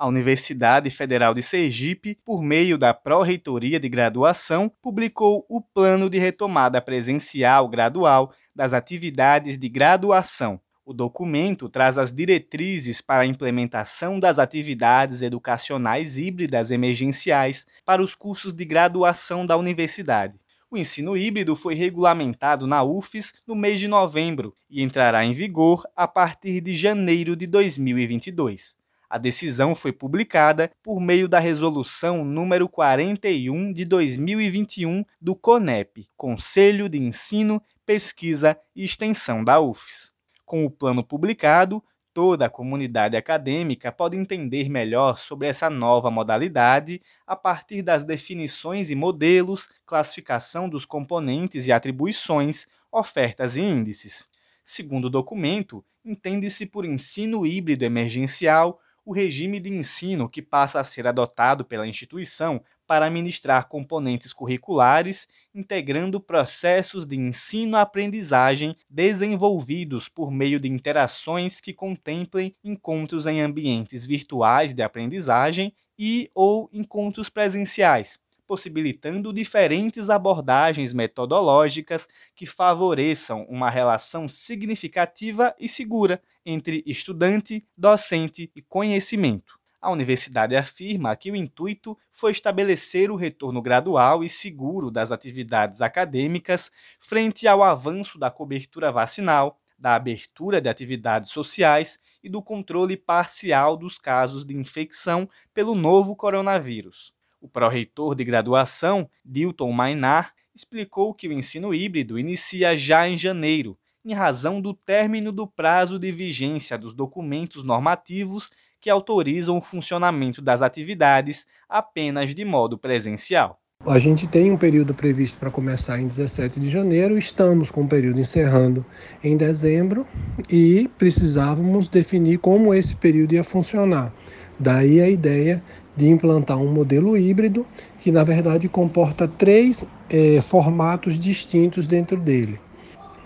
A Universidade Federal de Sergipe, por meio da Pró-Reitoria de Graduação, publicou o Plano de Retomada Presencial Gradual das Atividades de Graduação. O documento traz as diretrizes para a implementação das atividades educacionais híbridas emergenciais para os cursos de graduação da universidade. O ensino híbrido foi regulamentado na UFES no mês de novembro e entrará em vigor a partir de janeiro de 2022. A decisão foi publicada por meio da resolução número 41 de 2021 do CONEP, Conselho de Ensino, Pesquisa e Extensão da UFES. Com o plano publicado, toda a comunidade acadêmica pode entender melhor sobre essa nova modalidade a partir das definições e modelos, classificação dos componentes e atribuições, ofertas e índices. Segundo o documento, entende-se por ensino híbrido emergencial o regime de ensino que passa a ser adotado pela instituição para ministrar componentes curriculares, integrando processos de ensino-aprendizagem desenvolvidos por meio de interações que contemplem encontros em ambientes virtuais de aprendizagem e ou encontros presenciais, possibilitando diferentes abordagens metodológicas que favoreçam uma relação significativa e segura entre estudante, docente e conhecimento. A universidade afirma que o intuito foi estabelecer o retorno gradual e seguro das atividades acadêmicas frente ao avanço da cobertura vacinal, da abertura de atividades sociais e do controle parcial dos casos de infecção pelo novo coronavírus. O pró-reitor de graduação, Dilton Mainar, explicou que o ensino híbrido inicia já em janeiro, em razão do término do prazo de vigência dos documentos normativos que autorizam o funcionamento das atividades apenas de modo presencial. A gente tem um período previsto para começar em 17 de janeiro, estamos com o período encerrando em dezembro e precisávamos definir como esse período ia funcionar. Daí a ideia de implantar um modelo híbrido que, na verdade, comporta três é, formatos distintos dentro dele.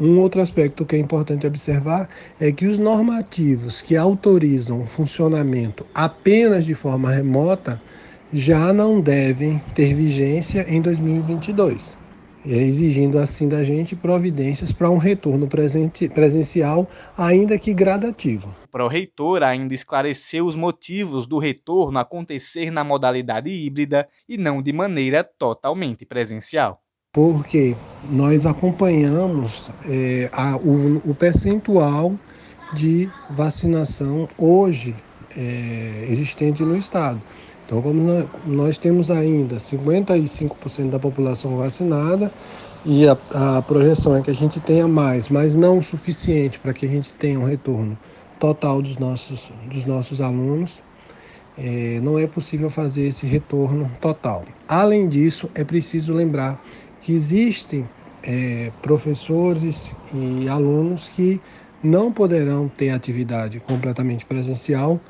Um outro aspecto que é importante observar é que os normativos que autorizam o funcionamento apenas de forma remota já não devem ter vigência em 2022, exigindo assim da gente providências para um retorno presencial, ainda que gradativo. O pró-reitor ainda esclareceu os motivos do retorno acontecer na modalidade híbrida e não de maneira totalmente presencial porque nós acompanhamos é, a, o, o, percentual de vacinação hoje é, existente no estado. Então, como nós, temos ainda 55% da população vacinada e a, a projeção é que a gente tenha mais, mas não o suficiente para que a gente tenha um retorno total dos nossos, dos nossos alunos, é, não é possível fazer esse retorno total. Além disso, é preciso lembrar que existem é, professores e alunos que não poderão ter atividade completamente presencial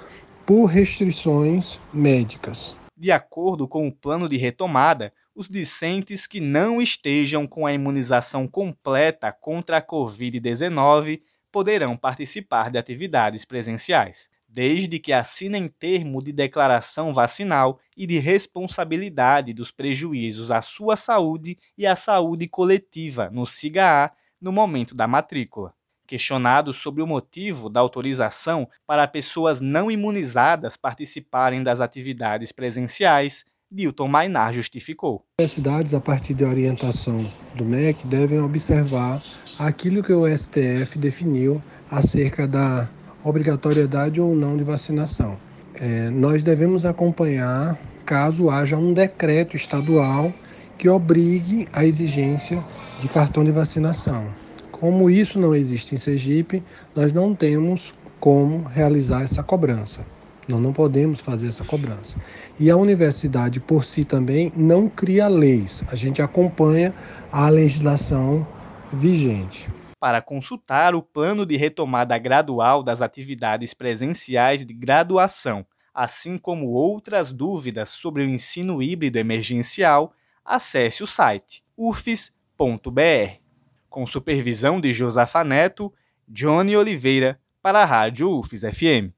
por restrições médicas. De acordo com o plano de retomada, os discentes que não estejam com a imunização completa contra a Covid-19 poderão participar de atividades presenciais desde que assinem termo de declaração vacinal e de responsabilidade dos prejuízos à sua saúde e à saúde coletiva no SIGA-A no momento da matrícula. Questionado sobre o motivo da autorização para pessoas não imunizadas participarem das atividades presenciais, Dilton Mainar justificou. As cidades, a partir da orientação do MEC, devem observar aquilo que o STF definiu acerca da obrigatoriedade ou não de vacinação. É, nós devemos acompanhar caso haja um decreto estadual que obrigue a exigência de cartão de vacinação. Como isso não existe em Sergipe, nós não temos como realizar essa cobrança. Nós não podemos fazer essa cobrança. E a universidade, por si também, não cria leis. A gente acompanha a legislação vigente para consultar o plano de retomada gradual das atividades presenciais de graduação, assim como outras dúvidas sobre o ensino híbrido emergencial, acesse o site ufes.br. Com supervisão de Josafa Neto, Johnny Oliveira, para a Rádio UFES FM.